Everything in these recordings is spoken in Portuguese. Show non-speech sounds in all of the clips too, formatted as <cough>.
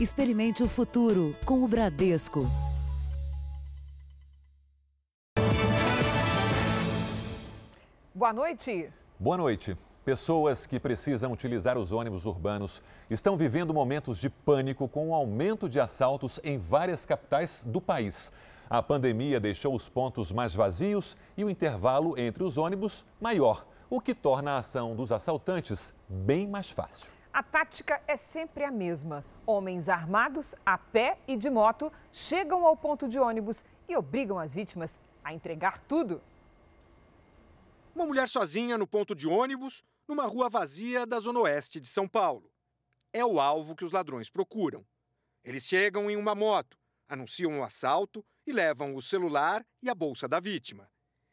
Experimente o futuro com o Bradesco. Boa noite. Boa noite. Pessoas que precisam utilizar os ônibus urbanos estão vivendo momentos de pânico com o aumento de assaltos em várias capitais do país. A pandemia deixou os pontos mais vazios e o intervalo entre os ônibus maior, o que torna a ação dos assaltantes bem mais fácil. A tática é sempre a mesma. Homens armados, a pé e de moto, chegam ao ponto de ônibus e obrigam as vítimas a entregar tudo. Uma mulher sozinha no ponto de ônibus, numa rua vazia da zona oeste de São Paulo. É o alvo que os ladrões procuram. Eles chegam em uma moto, anunciam o assalto e levam o celular e a bolsa da vítima.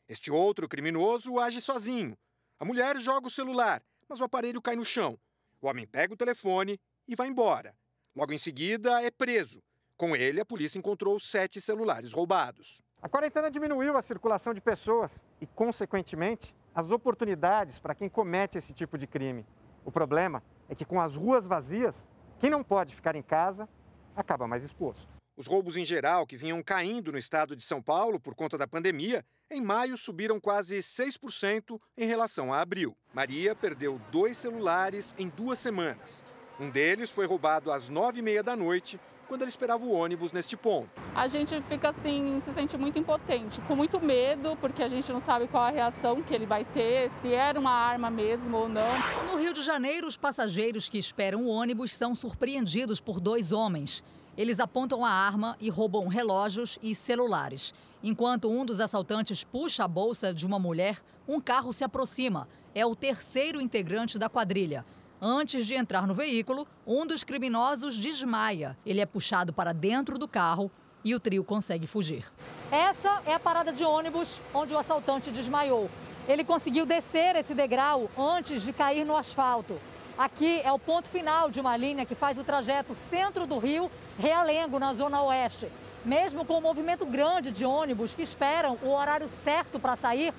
Este outro criminoso age sozinho. A mulher joga o celular, mas o aparelho cai no chão. O homem pega o telefone e vai embora. Logo em seguida, é preso. Com ele, a polícia encontrou sete celulares roubados. A quarentena diminuiu a circulação de pessoas e, consequentemente, as oportunidades para quem comete esse tipo de crime. O problema é que, com as ruas vazias, quem não pode ficar em casa acaba mais exposto. Os roubos em geral, que vinham caindo no estado de São Paulo por conta da pandemia, em maio subiram quase 6% em relação a abril. Maria perdeu dois celulares em duas semanas. Um deles foi roubado às nove e meia da noite, quando ela esperava o ônibus neste ponto. A gente fica assim, se sente muito impotente, com muito medo, porque a gente não sabe qual a reação que ele vai ter, se era uma arma mesmo ou não. No Rio de Janeiro, os passageiros que esperam o ônibus são surpreendidos por dois homens. Eles apontam a arma e roubam relógios e celulares. Enquanto um dos assaltantes puxa a bolsa de uma mulher, um carro se aproxima. É o terceiro integrante da quadrilha. Antes de entrar no veículo, um dos criminosos desmaia. Ele é puxado para dentro do carro e o trio consegue fugir. Essa é a parada de ônibus onde o assaltante desmaiou. Ele conseguiu descer esse degrau antes de cair no asfalto. Aqui é o ponto final de uma linha que faz o trajeto centro do Rio, Realengo, na zona oeste. Mesmo com um movimento grande de ônibus que esperam o horário certo para sair,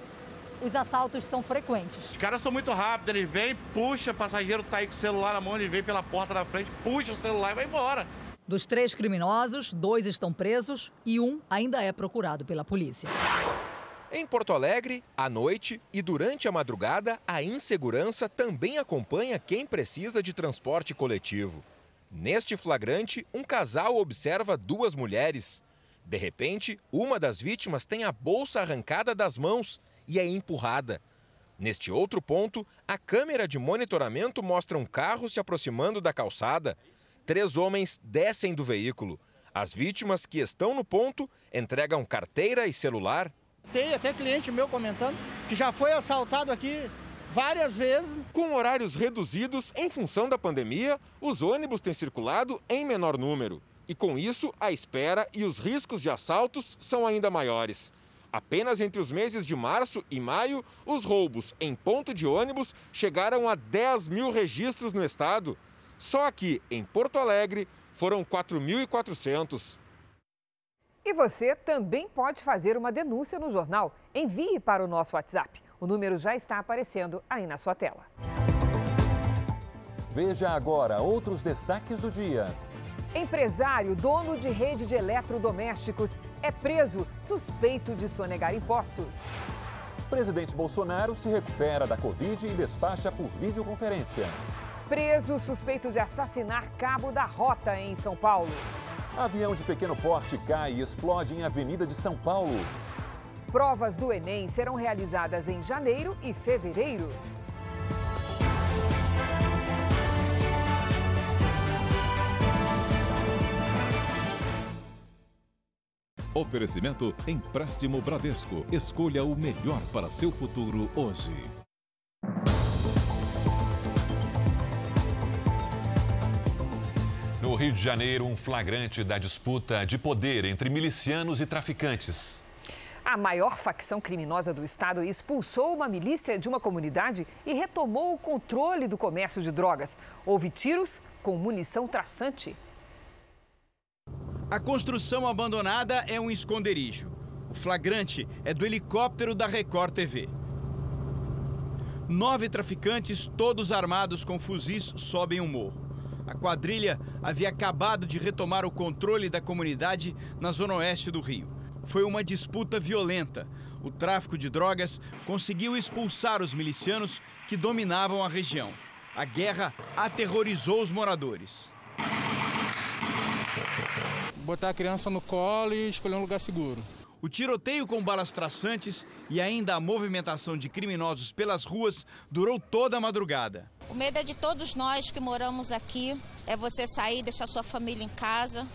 os assaltos são frequentes. Os caras são muito rápidos, eles vêm, puxa, passageiro tá aí com o celular na mão, ele vem pela porta da frente, puxa o celular e vai embora. Dos três criminosos, dois estão presos e um ainda é procurado pela polícia. Em Porto Alegre, à noite e durante a madrugada, a insegurança também acompanha quem precisa de transporte coletivo. Neste flagrante, um casal observa duas mulheres. De repente, uma das vítimas tem a bolsa arrancada das mãos e é empurrada. Neste outro ponto, a câmera de monitoramento mostra um carro se aproximando da calçada. Três homens descem do veículo. As vítimas que estão no ponto entregam carteira e celular tem até cliente meu comentando que já foi assaltado aqui várias vezes. Com horários reduzidos em função da pandemia, os ônibus têm circulado em menor número. E com isso, a espera e os riscos de assaltos são ainda maiores. Apenas entre os meses de março e maio, os roubos em ponto de ônibus chegaram a 10 mil registros no estado. Só aqui, em Porto Alegre, foram 4.400. E você também pode fazer uma denúncia no jornal. Envie para o nosso WhatsApp. O número já está aparecendo aí na sua tela. Veja agora outros destaques do dia. Empresário, dono de rede de eletrodomésticos, é preso suspeito de sonegar impostos. Presidente Bolsonaro se recupera da Covid e despacha por videoconferência. Preso suspeito de assassinar cabo da rota em São Paulo. Avião de pequeno porte cai e explode em Avenida de São Paulo. Provas do Enem serão realizadas em janeiro e fevereiro. Oferecimento Empréstimo Bradesco. Escolha o melhor para seu futuro hoje. Rio de Janeiro, um flagrante da disputa de poder entre milicianos e traficantes. A maior facção criminosa do estado expulsou uma milícia de uma comunidade e retomou o controle do comércio de drogas. Houve tiros com munição traçante. A construção abandonada é um esconderijo. O flagrante é do helicóptero da Record TV. Nove traficantes, todos armados com fuzis, sobem o morro. A quadrilha havia acabado de retomar o controle da comunidade na zona oeste do Rio. Foi uma disputa violenta. O tráfico de drogas conseguiu expulsar os milicianos que dominavam a região. A guerra aterrorizou os moradores. Botar a criança no colo e escolher um lugar seguro. O tiroteio com balas traçantes e ainda a movimentação de criminosos pelas ruas durou toda a madrugada. O medo é de todos nós que moramos aqui. É você sair, deixar sua família em casa,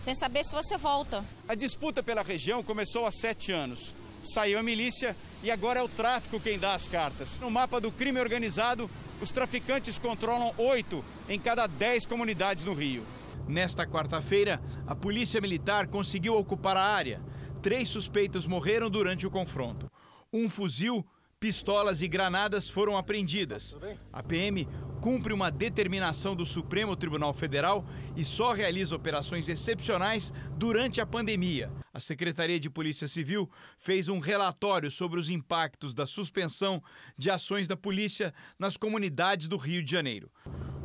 sem saber se você volta. A disputa pela região começou há sete anos. Saiu a milícia e agora é o tráfico quem dá as cartas. No mapa do crime organizado, os traficantes controlam oito em cada dez comunidades no Rio. Nesta quarta-feira, a Polícia Militar conseguiu ocupar a área. Três suspeitos morreram durante o confronto. Um fuzil, pistolas e granadas foram apreendidas. A PM cumpre uma determinação do Supremo Tribunal Federal e só realiza operações excepcionais durante a pandemia. A Secretaria de Polícia Civil fez um relatório sobre os impactos da suspensão de ações da polícia nas comunidades do Rio de Janeiro.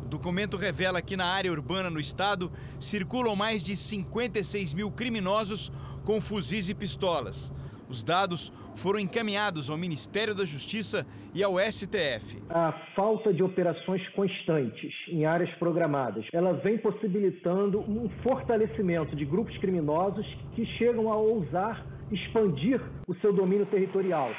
O documento revela que na área urbana no estado circulam mais de 56 mil criminosos com fuzis e pistolas. Os dados foram encaminhados ao Ministério da Justiça e ao STF. A falta de operações constantes em áreas programadas, ela vem possibilitando um fortalecimento de grupos criminosos que chegam a ousar expandir o seu domínio territorial.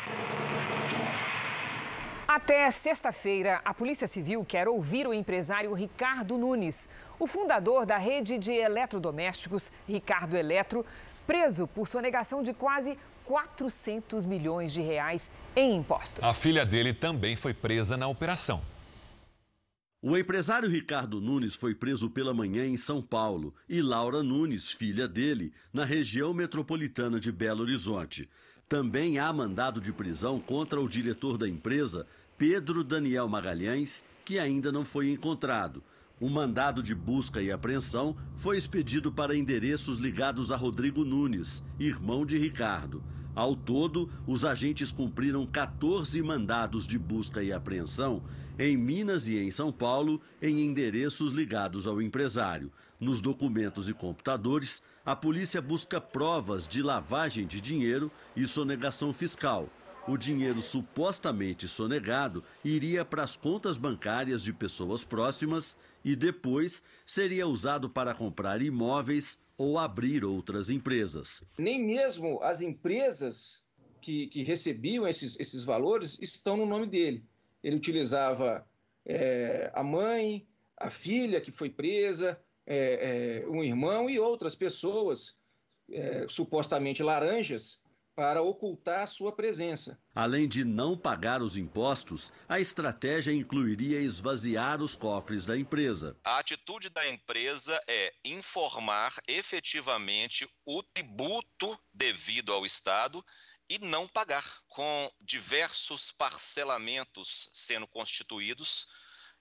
Até sexta-feira, a Polícia Civil quer ouvir o empresário Ricardo Nunes, o fundador da rede de eletrodomésticos Ricardo Eletro, preso por sonegação de quase 400 milhões de reais em impostos. A filha dele também foi presa na operação. O empresário Ricardo Nunes foi preso pela manhã em São Paulo e Laura Nunes, filha dele, na região metropolitana de Belo Horizonte. Também há mandado de prisão contra o diretor da empresa, Pedro Daniel Magalhães, que ainda não foi encontrado. O mandado de busca e apreensão foi expedido para endereços ligados a Rodrigo Nunes, irmão de Ricardo. Ao todo, os agentes cumpriram 14 mandados de busca e apreensão em Minas e em São Paulo, em endereços ligados ao empresário. Nos documentos e computadores, a polícia busca provas de lavagem de dinheiro e sonegação fiscal. O dinheiro supostamente sonegado iria para as contas bancárias de pessoas próximas e depois seria usado para comprar imóveis ou abrir outras empresas. Nem mesmo as empresas que, que recebiam esses, esses valores estão no nome dele. Ele utilizava é, a mãe, a filha que foi presa, é, é, um irmão e outras pessoas é, supostamente laranjas para ocultar sua presença. Além de não pagar os impostos, a estratégia incluiria esvaziar os cofres da empresa. A atitude da empresa é informar efetivamente o tributo devido ao Estado e não pagar, com diversos parcelamentos sendo constituídos,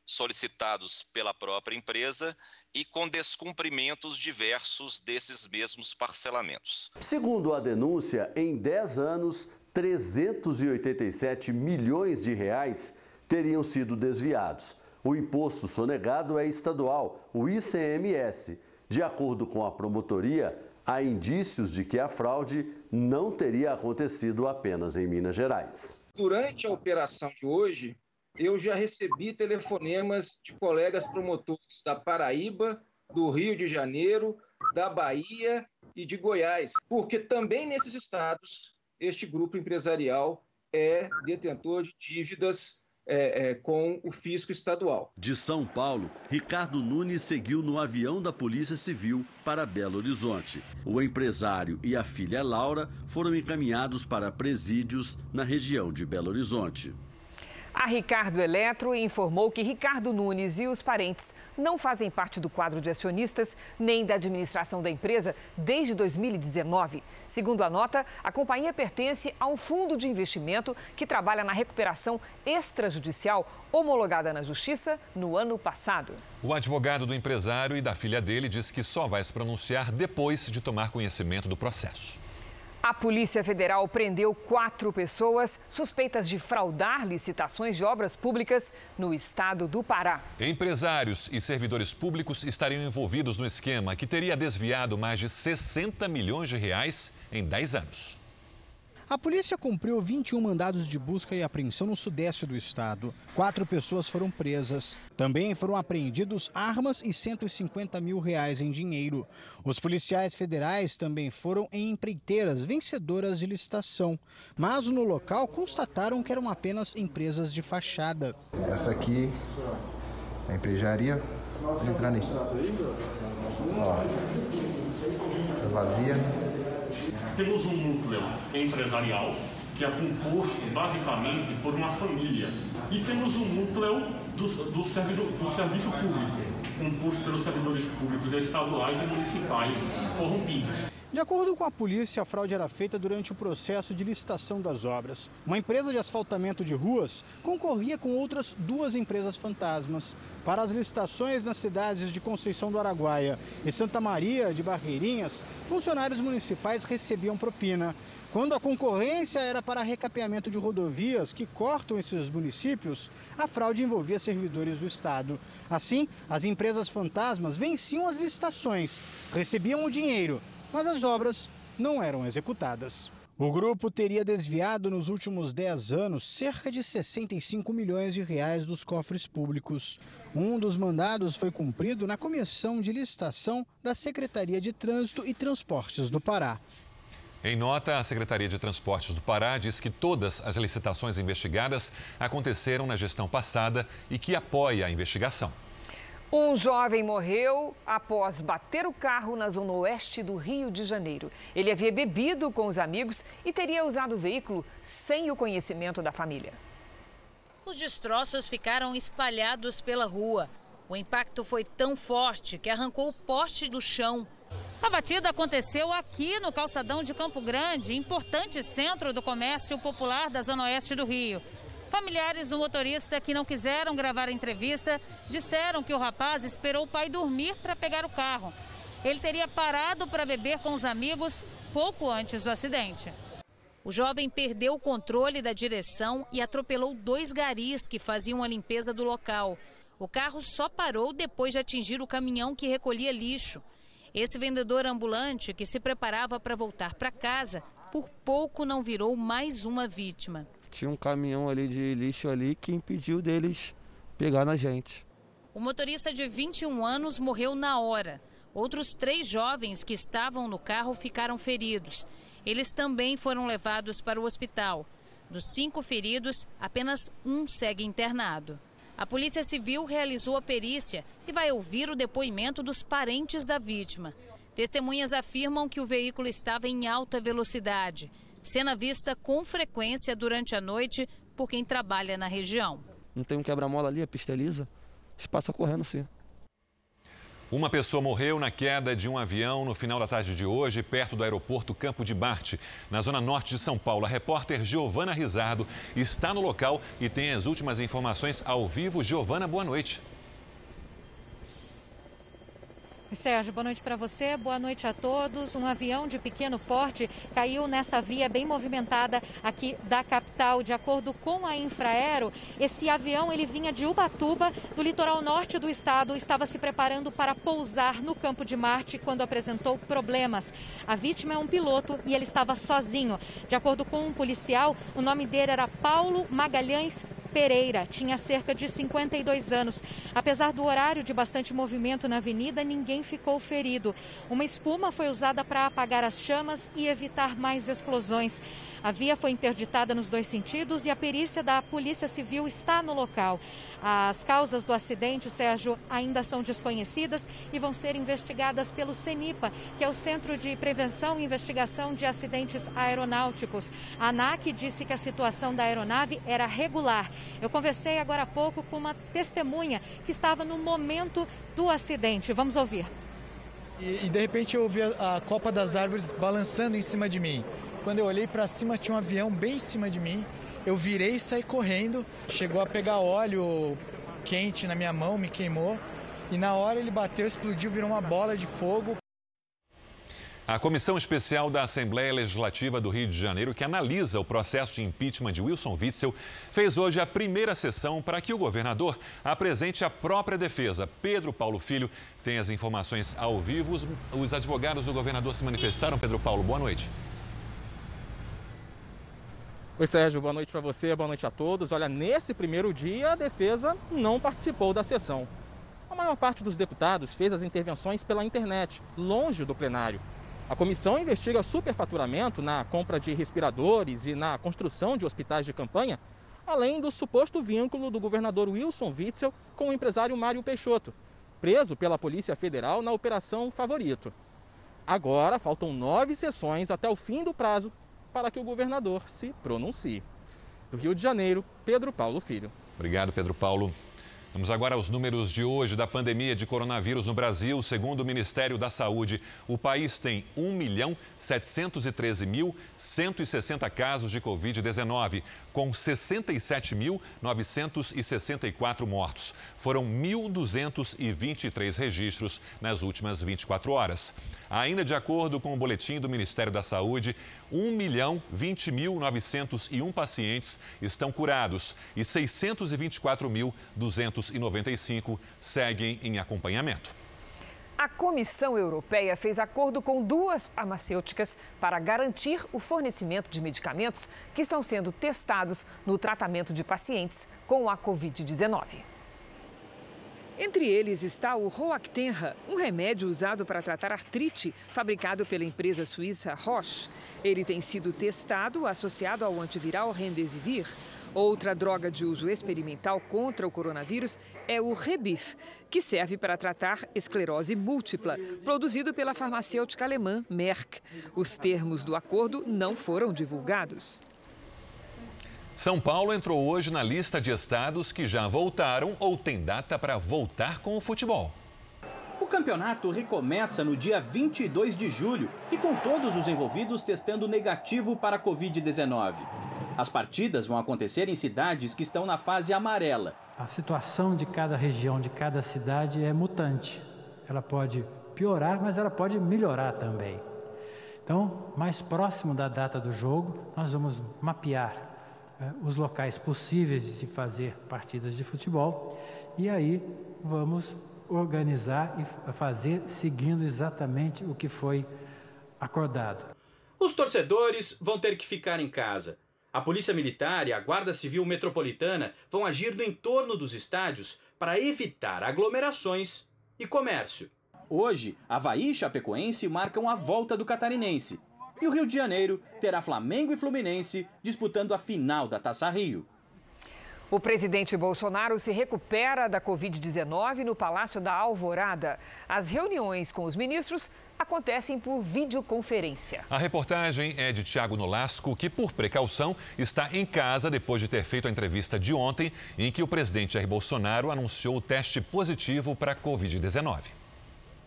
solicitados pela própria empresa e com descumprimentos diversos desses mesmos parcelamentos. Segundo a denúncia, em 10 anos, 387 milhões de reais teriam sido desviados. O imposto sonegado é estadual, o ICMS. De acordo com a promotoria, há indícios de que a fraude não teria acontecido apenas em Minas Gerais. Durante a operação de hoje, eu já recebi telefonemas de colegas promotores da Paraíba, do Rio de Janeiro, da Bahia e de Goiás, porque também nesses estados este grupo empresarial é detentor de dívidas é, é, com o fisco estadual. De São Paulo, Ricardo Nunes seguiu no avião da Polícia Civil para Belo Horizonte. O empresário e a filha Laura foram encaminhados para presídios na região de Belo Horizonte. A Ricardo Eletro informou que Ricardo Nunes e os parentes não fazem parte do quadro de acionistas nem da administração da empresa desde 2019. Segundo a nota, a companhia pertence a um fundo de investimento que trabalha na recuperação extrajudicial homologada na Justiça no ano passado. O advogado do empresário e da filha dele diz que só vai se pronunciar depois de tomar conhecimento do processo. A Polícia Federal prendeu quatro pessoas suspeitas de fraudar licitações de obras públicas no estado do Pará. Empresários e servidores públicos estariam envolvidos no esquema que teria desviado mais de 60 milhões de reais em 10 anos. A polícia cumpriu 21 mandados de busca e apreensão no sudeste do estado. Quatro pessoas foram presas. Também foram apreendidos armas e 150 mil reais em dinheiro. Os policiais federais também foram em empreiteiras vencedoras de licitação. Mas no local constataram que eram apenas empresas de fachada. Essa aqui é a emprejaria. Entrando aqui. Ó, tá vazia temos um núcleo empresarial que é composto basicamente por uma família. E temos um núcleo do, do, servidor, do serviço público, composto pelos servidores públicos estaduais e municipais corrompidos. De acordo com a polícia, a fraude era feita durante o processo de licitação das obras. Uma empresa de asfaltamento de ruas concorria com outras duas empresas fantasmas. Para as licitações nas cidades de Conceição do Araguaia e Santa Maria de Barreirinhas, funcionários municipais recebiam propina. Quando a concorrência era para recapeamento de rodovias que cortam esses municípios, a fraude envolvia servidores do Estado. Assim, as empresas fantasmas venciam as licitações, recebiam o dinheiro mas as obras não eram executadas. O grupo teria desviado nos últimos 10 anos cerca de 65 milhões de reais dos cofres públicos. Um dos mandados foi cumprido na comissão de licitação da Secretaria de Trânsito e Transportes do Pará. Em nota, a Secretaria de Transportes do Pará diz que todas as licitações investigadas aconteceram na gestão passada e que apoia a investigação. Um jovem morreu após bater o carro na zona oeste do Rio de Janeiro. Ele havia bebido com os amigos e teria usado o veículo sem o conhecimento da família. Os destroços ficaram espalhados pela rua. O impacto foi tão forte que arrancou o poste do chão. A batida aconteceu aqui no calçadão de Campo Grande, importante centro do comércio popular da zona oeste do Rio. Familiares do motorista que não quiseram gravar a entrevista disseram que o rapaz esperou o pai dormir para pegar o carro. Ele teria parado para beber com os amigos pouco antes do acidente. O jovem perdeu o controle da direção e atropelou dois garis que faziam a limpeza do local. O carro só parou depois de atingir o caminhão que recolhia lixo. Esse vendedor ambulante, que se preparava para voltar para casa, por pouco não virou mais uma vítima tinha um caminhão ali de lixo ali que impediu deles pegar na gente. O motorista de 21 anos morreu na hora. Outros três jovens que estavam no carro ficaram feridos. Eles também foram levados para o hospital. Dos cinco feridos, apenas um segue internado. A Polícia Civil realizou a perícia e vai ouvir o depoimento dos parentes da vítima. Testemunhas afirmam que o veículo estava em alta velocidade cena vista com frequência durante a noite por quem trabalha na região. Não tem um quebra-mola ali, a pista é lisa, passa correndo sim. Uma pessoa morreu na queda de um avião no final da tarde de hoje, perto do aeroporto Campo de Marte, na zona norte de São Paulo. A repórter Giovana Rizardo está no local e tem as últimas informações ao vivo. Giovana, boa noite. Sérgio, boa noite para você, boa noite a todos. Um avião de pequeno porte caiu nessa via bem movimentada aqui da capital. De acordo com a Infraero, esse avião ele vinha de Ubatuba, do litoral norte do estado, estava se preparando para pousar no campo de Marte quando apresentou problemas. A vítima é um piloto e ele estava sozinho. De acordo com um policial, o nome dele era Paulo Magalhães Pereira tinha cerca de 52 anos. Apesar do horário de bastante movimento na avenida, ninguém ficou ferido. Uma espuma foi usada para apagar as chamas e evitar mais explosões. A via foi interditada nos dois sentidos e a perícia da Polícia Civil está no local. As causas do acidente, Sérgio, ainda são desconhecidas e vão ser investigadas pelo CENIPA, que é o Centro de Prevenção e Investigação de Acidentes Aeronáuticos. A ANAC disse que a situação da aeronave era regular. Eu conversei agora há pouco com uma testemunha que estava no momento do acidente. Vamos ouvir. E, e de repente eu ouvi a, a copa das árvores balançando em cima de mim. Quando eu olhei para cima, tinha um avião bem em cima de mim. Eu virei e saí correndo. Chegou a pegar óleo quente na minha mão, me queimou. E na hora ele bateu, explodiu, virou uma bola de fogo. A Comissão Especial da Assembleia Legislativa do Rio de Janeiro, que analisa o processo de impeachment de Wilson Witzel, fez hoje a primeira sessão para que o governador apresente a própria defesa. Pedro Paulo Filho tem as informações ao vivo. Os, os advogados do governador se manifestaram. Pedro Paulo, boa noite. Oi, Sérgio, boa noite para você, boa noite a todos. Olha, nesse primeiro dia, a defesa não participou da sessão. A maior parte dos deputados fez as intervenções pela internet, longe do plenário. A comissão investiga superfaturamento na compra de respiradores e na construção de hospitais de campanha, além do suposto vínculo do governador Wilson Witzel com o empresário Mário Peixoto, preso pela Polícia Federal na Operação Favorito. Agora faltam nove sessões até o fim do prazo para que o governador se pronuncie. Do Rio de Janeiro, Pedro Paulo Filho. Obrigado, Pedro Paulo. Vamos agora aos números de hoje da pandemia de coronavírus no Brasil. Segundo o Ministério da Saúde, o país tem 1.713.160 casos de Covid-19, com 67.964 mortos. Foram 1.223 registros nas últimas 24 horas. Ainda de acordo com o boletim do Ministério da Saúde, 1.020.901 pacientes estão curados e 624.295 seguem em acompanhamento. A Comissão Europeia fez acordo com duas farmacêuticas para garantir o fornecimento de medicamentos que estão sendo testados no tratamento de pacientes com a Covid-19. Entre eles está o Roactenra, um remédio usado para tratar artrite, fabricado pela empresa suíça Roche. Ele tem sido testado associado ao antiviral Remdesivir. Outra droga de uso experimental contra o coronavírus é o Rebif, que serve para tratar esclerose múltipla, produzido pela farmacêutica alemã Merck. Os termos do acordo não foram divulgados. São Paulo entrou hoje na lista de estados que já voltaram ou tem data para voltar com o futebol. O campeonato recomeça no dia 22 de julho e com todos os envolvidos testando negativo para a Covid-19. As partidas vão acontecer em cidades que estão na fase amarela. A situação de cada região, de cada cidade é mutante. Ela pode piorar, mas ela pode melhorar também. Então, mais próximo da data do jogo, nós vamos mapear os locais possíveis de se fazer partidas de futebol e aí vamos organizar e fazer seguindo exatamente o que foi acordado. Os torcedores vão ter que ficar em casa. A Polícia Militar e a Guarda Civil Metropolitana vão agir no entorno dos estádios para evitar aglomerações e comércio. Hoje, Havaí e Chapecoense marcam a volta do catarinense. E o Rio de Janeiro terá Flamengo e Fluminense disputando a final da Taça Rio. O presidente Bolsonaro se recupera da Covid-19 no Palácio da Alvorada. As reuniões com os ministros acontecem por videoconferência. A reportagem é de Tiago Nolasco, que, por precaução, está em casa depois de ter feito a entrevista de ontem, em que o presidente Jair Bolsonaro anunciou o teste positivo para a Covid-19.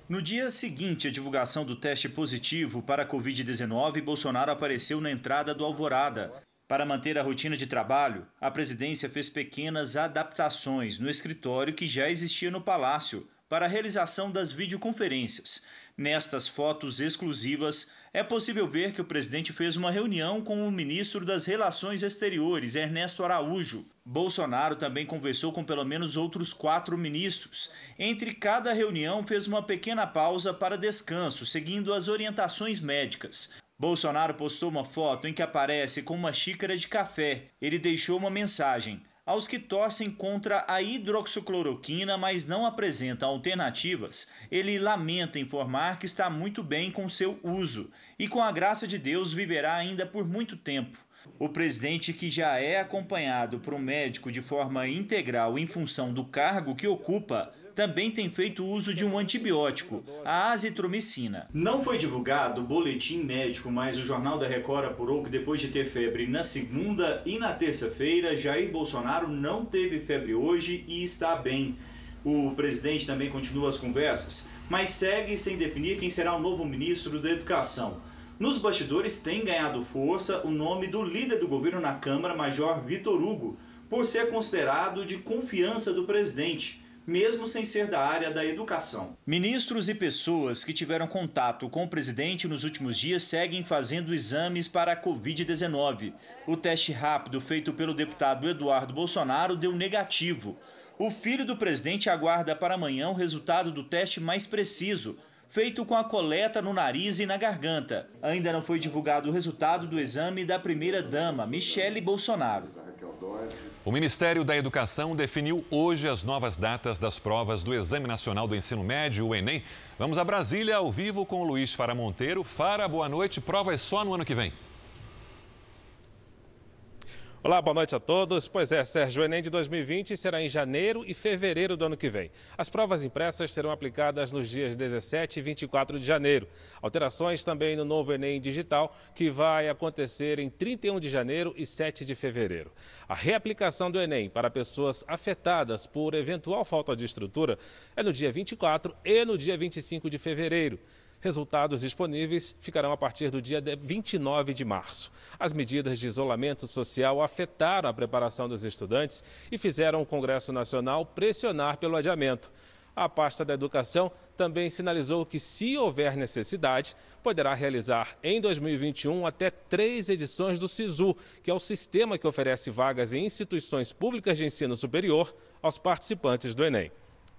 No dia seguinte à divulgação do teste positivo para a Covid-19, Bolsonaro apareceu na entrada do Alvorada. Para manter a rotina de trabalho, a presidência fez pequenas adaptações no escritório que já existia no palácio para a realização das videoconferências. Nestas fotos exclusivas, é possível ver que o presidente fez uma reunião com o ministro das Relações Exteriores, Ernesto Araújo. Bolsonaro também conversou com pelo menos outros quatro ministros. Entre cada reunião, fez uma pequena pausa para descanso, seguindo as orientações médicas. Bolsonaro postou uma foto em que aparece com uma xícara de café. Ele deixou uma mensagem aos que torcem contra a hidroxicloroquina, mas não apresentam alternativas, ele lamenta informar que está muito bem com seu uso e, com a graça de Deus, viverá ainda por muito tempo. O presidente, que já é acompanhado por um médico de forma integral em função do cargo que ocupa, também tem feito uso de um antibiótico, a azitromicina. Não foi divulgado o boletim médico, mas o Jornal da Record apurou que depois de ter febre na segunda e na terça-feira, Jair Bolsonaro não teve febre hoje e está bem. O presidente também continua as conversas, mas segue sem definir quem será o novo ministro da Educação. Nos bastidores tem ganhado força o nome do líder do governo na Câmara, Major Vitor Hugo, por ser considerado de confiança do presidente mesmo sem ser da área da educação. Ministros e pessoas que tiveram contato com o presidente nos últimos dias seguem fazendo exames para a Covid-19. O teste rápido feito pelo deputado Eduardo Bolsonaro deu negativo. O filho do presidente aguarda para amanhã o resultado do teste mais preciso, feito com a coleta no nariz e na garganta. Ainda não foi divulgado o resultado do exame da primeira-dama, Michele Bolsonaro. O Ministério da Educação definiu hoje as novas datas das provas do Exame Nacional do Ensino Médio, o Enem. Vamos a Brasília ao vivo com o Luiz Fara Monteiro. Fara, boa noite. Provas só no ano que vem. Olá, boa noite a todos. Pois é, Sérgio, o Enem de 2020 será em janeiro e fevereiro do ano que vem. As provas impressas serão aplicadas nos dias 17 e 24 de janeiro. Alterações também no novo Enem digital, que vai acontecer em 31 de janeiro e 7 de fevereiro. A reaplicação do Enem para pessoas afetadas por eventual falta de estrutura é no dia 24 e no dia 25 de fevereiro. Resultados disponíveis ficarão a partir do dia 29 de março. As medidas de isolamento social afetaram a preparação dos estudantes e fizeram o Congresso Nacional pressionar pelo adiamento. A pasta da Educação também sinalizou que, se houver necessidade, poderá realizar em 2021 até três edições do SISU, que é o sistema que oferece vagas em instituições públicas de ensino superior aos participantes do Enem.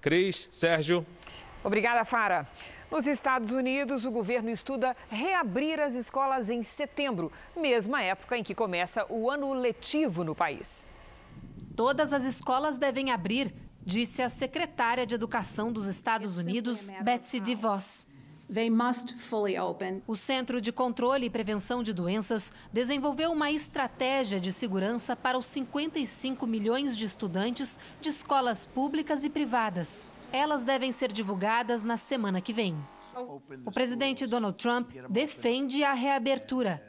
Cris, Sérgio. Obrigada, Fara. Nos Estados Unidos, o governo estuda reabrir as escolas em setembro, mesma época em que começa o ano letivo no país. Todas as escolas devem abrir, disse a secretária de Educação dos Estados Unidos, Betsy DeVos. O Centro de Controle e Prevenção de Doenças desenvolveu uma estratégia de segurança para os 55 milhões de estudantes de escolas públicas e privadas. Elas devem ser divulgadas na semana que vem. O presidente Donald Trump defende a reabertura.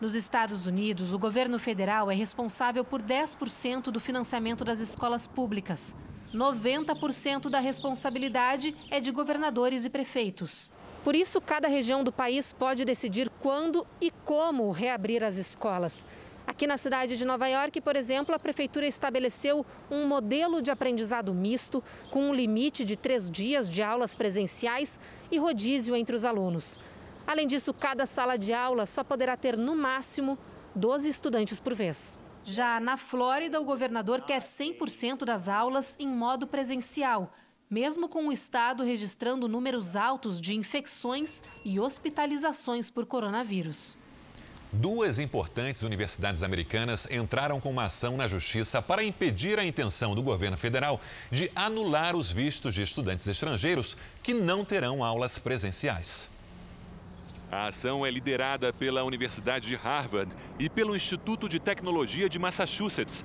Nos Estados Unidos, o governo federal é responsável por 10% do financiamento das escolas públicas. 90% da responsabilidade é de governadores e prefeitos. Por isso, cada região do país pode decidir quando e como reabrir as escolas. Aqui na cidade de Nova York, por exemplo, a prefeitura estabeleceu um modelo de aprendizado misto, com um limite de três dias de aulas presenciais e rodízio entre os alunos. Além disso, cada sala de aula só poderá ter, no máximo, 12 estudantes por vez. Já na Flórida, o governador quer 100% das aulas em modo presencial, mesmo com o estado registrando números altos de infecções e hospitalizações por coronavírus. Duas importantes universidades americanas entraram com uma ação na justiça para impedir a intenção do governo federal de anular os vistos de estudantes estrangeiros que não terão aulas presenciais. A ação é liderada pela Universidade de Harvard e pelo Instituto de Tecnologia de Massachusetts,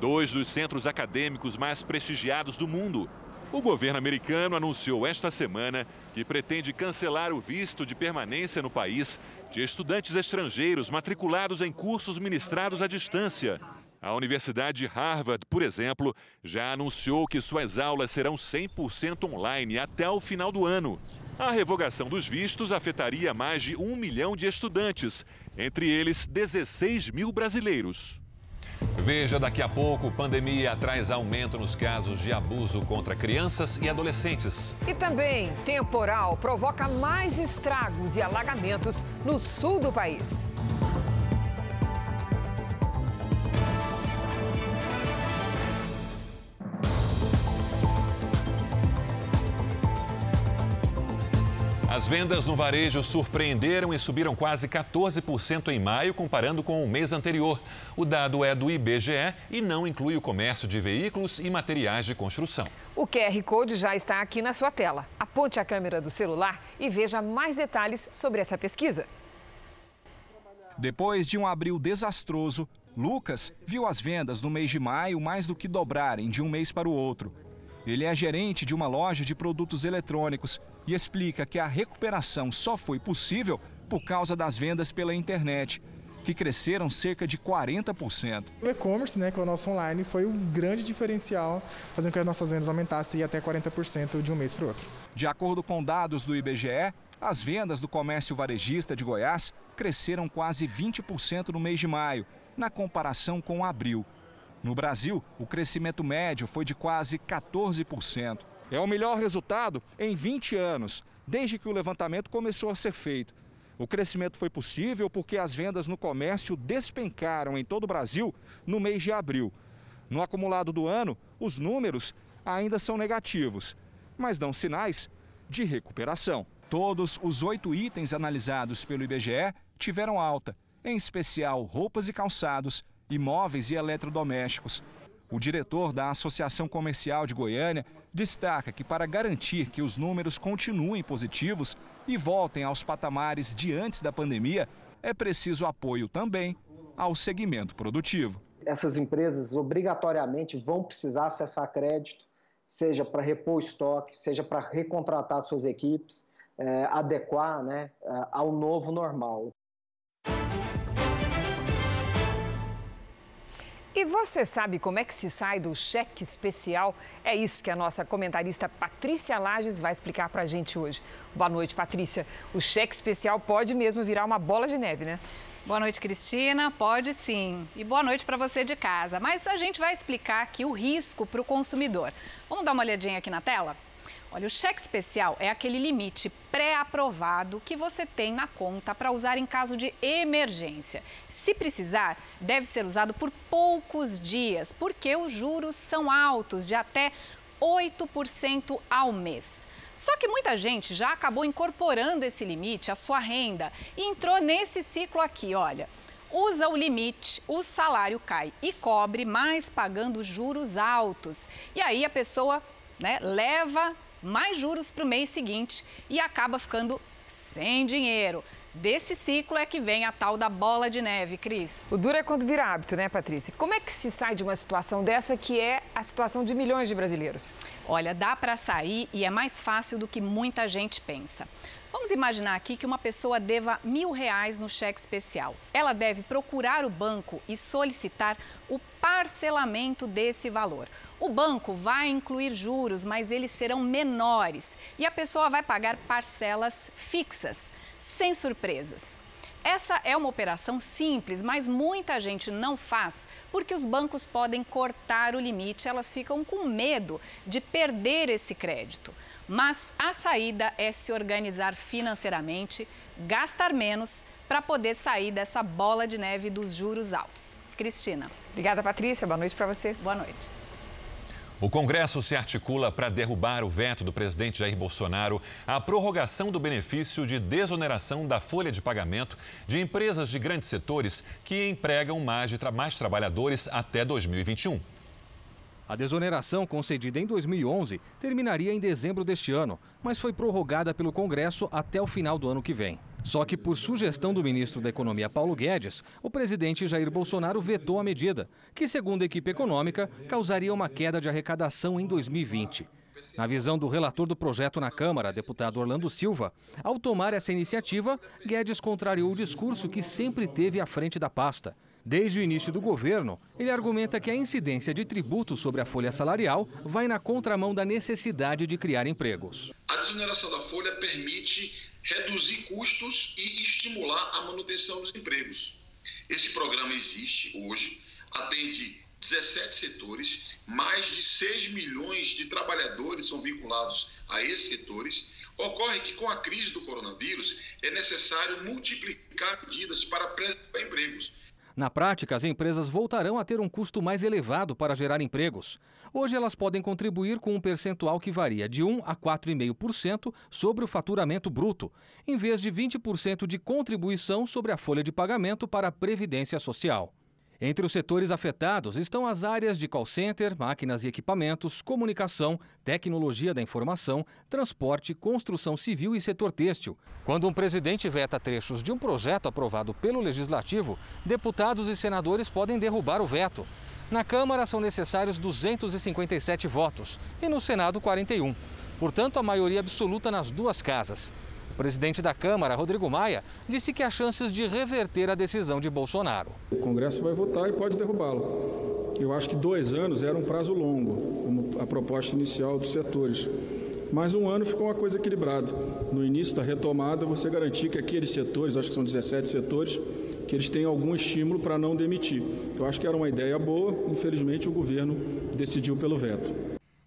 dois dos centros acadêmicos mais prestigiados do mundo. O governo americano anunciou esta semana que pretende cancelar o visto de permanência no país de estudantes estrangeiros matriculados em cursos ministrados à distância. A Universidade de Harvard, por exemplo, já anunciou que suas aulas serão 100% online até o final do ano. A revogação dos vistos afetaria mais de um milhão de estudantes, entre eles 16 mil brasileiros. Veja daqui a pouco, pandemia traz aumento nos casos de abuso contra crianças e adolescentes. E também, temporal provoca mais estragos e alagamentos no sul do país. As vendas no varejo surpreenderam e subiram quase 14% em maio, comparando com o mês anterior. O dado é do IBGE e não inclui o comércio de veículos e materiais de construção. O QR Code já está aqui na sua tela. Aponte a câmera do celular e veja mais detalhes sobre essa pesquisa. Depois de um abril desastroso, Lucas viu as vendas no mês de maio mais do que dobrarem de um mês para o outro. Ele é gerente de uma loja de produtos eletrônicos e explica que a recuperação só foi possível por causa das vendas pela internet, que cresceram cerca de 40%. O e-commerce, né, que é o nosso online, foi o grande diferencial, fazendo com que as nossas vendas aumentassem até 40% de um mês para o outro. De acordo com dados do IBGE, as vendas do comércio varejista de Goiás cresceram quase 20% no mês de maio, na comparação com abril. No Brasil, o crescimento médio foi de quase 14%. É o melhor resultado em 20 anos, desde que o levantamento começou a ser feito. O crescimento foi possível porque as vendas no comércio despencaram em todo o Brasil no mês de abril. No acumulado do ano, os números ainda são negativos, mas dão sinais de recuperação. Todos os oito itens analisados pelo IBGE tiveram alta, em especial roupas e calçados, imóveis e eletrodomésticos. O diretor da Associação Comercial de Goiânia destaca que, para garantir que os números continuem positivos e voltem aos patamares de antes da pandemia, é preciso apoio também ao segmento produtivo. Essas empresas obrigatoriamente vão precisar acessar crédito, seja para repor estoque, seja para recontratar suas equipes, é, adequar né, ao novo normal. E você sabe como é que se sai do cheque especial? É isso que a nossa comentarista Patrícia Lages vai explicar para a gente hoje. Boa noite, Patrícia. O cheque especial pode mesmo virar uma bola de neve, né? Boa noite, Cristina. Pode sim. E boa noite para você de casa. Mas a gente vai explicar aqui o risco para o consumidor. Vamos dar uma olhadinha aqui na tela? Olha, o cheque especial é aquele limite pré-aprovado que você tem na conta para usar em caso de emergência. Se precisar, deve ser usado por poucos dias, porque os juros são altos, de até 8% ao mês. Só que muita gente já acabou incorporando esse limite à sua renda e entrou nesse ciclo aqui, olha. Usa o limite, o salário cai e cobre mais pagando juros altos. E aí a pessoa né, leva mais juros para o mês seguinte e acaba ficando sem dinheiro. Desse ciclo é que vem a tal da bola de neve, Cris. O duro é quando vira hábito, né, Patrícia? Como é que se sai de uma situação dessa que é a situação de milhões de brasileiros? Olha, dá para sair e é mais fácil do que muita gente pensa. Vamos imaginar aqui que uma pessoa deva mil reais no cheque especial. Ela deve procurar o banco e solicitar o parcelamento desse valor. O banco vai incluir juros, mas eles serão menores e a pessoa vai pagar parcelas fixas, sem surpresas. Essa é uma operação simples, mas muita gente não faz porque os bancos podem cortar o limite, elas ficam com medo de perder esse crédito. Mas a saída é se organizar financeiramente, gastar menos para poder sair dessa bola de neve dos juros altos. Cristina. Obrigada, Patrícia. Boa noite para você. Boa noite. O Congresso se articula para derrubar o veto do presidente Jair Bolsonaro à prorrogação do benefício de desoneração da folha de pagamento de empresas de grandes setores que empregam mais, de tra mais trabalhadores até 2021. A desoneração concedida em 2011 terminaria em dezembro deste ano, mas foi prorrogada pelo Congresso até o final do ano que vem. Só que, por sugestão do ministro da Economia Paulo Guedes, o presidente Jair Bolsonaro vetou a medida, que, segundo a equipe econômica, causaria uma queda de arrecadação em 2020. Na visão do relator do projeto na Câmara, deputado Orlando Silva, ao tomar essa iniciativa, Guedes contrariou o discurso que sempre teve à frente da pasta Desde o início do governo, ele argumenta que a incidência de tributo sobre a folha salarial vai na contramão da necessidade de criar empregos. A desoneração da folha permite reduzir custos e estimular a manutenção dos empregos. Esse programa existe hoje, atende 17 setores, mais de 6 milhões de trabalhadores são vinculados a esses setores. Ocorre que, com a crise do coronavírus, é necessário multiplicar medidas para preservar empregos. Na prática, as empresas voltarão a ter um custo mais elevado para gerar empregos. Hoje, elas podem contribuir com um percentual que varia de 1 a 4,5% sobre o faturamento bruto, em vez de 20% de contribuição sobre a folha de pagamento para a Previdência Social. Entre os setores afetados estão as áreas de call center, máquinas e equipamentos, comunicação, tecnologia da informação, transporte, construção civil e setor têxtil. Quando um presidente veta trechos de um projeto aprovado pelo legislativo, deputados e senadores podem derrubar o veto. Na Câmara são necessários 257 votos e no Senado 41. Portanto, a maioria absoluta nas duas casas. O presidente da Câmara, Rodrigo Maia, disse que há chances de reverter a decisão de Bolsonaro. O Congresso vai votar e pode derrubá-lo. Eu acho que dois anos era um prazo longo, como a proposta inicial dos setores. mas um ano ficou uma coisa equilibrada. No início da retomada, você garantir que aqueles setores, acho que são 17 setores, que eles tenham algum estímulo para não demitir. Eu acho que era uma ideia boa, infelizmente o governo decidiu pelo veto.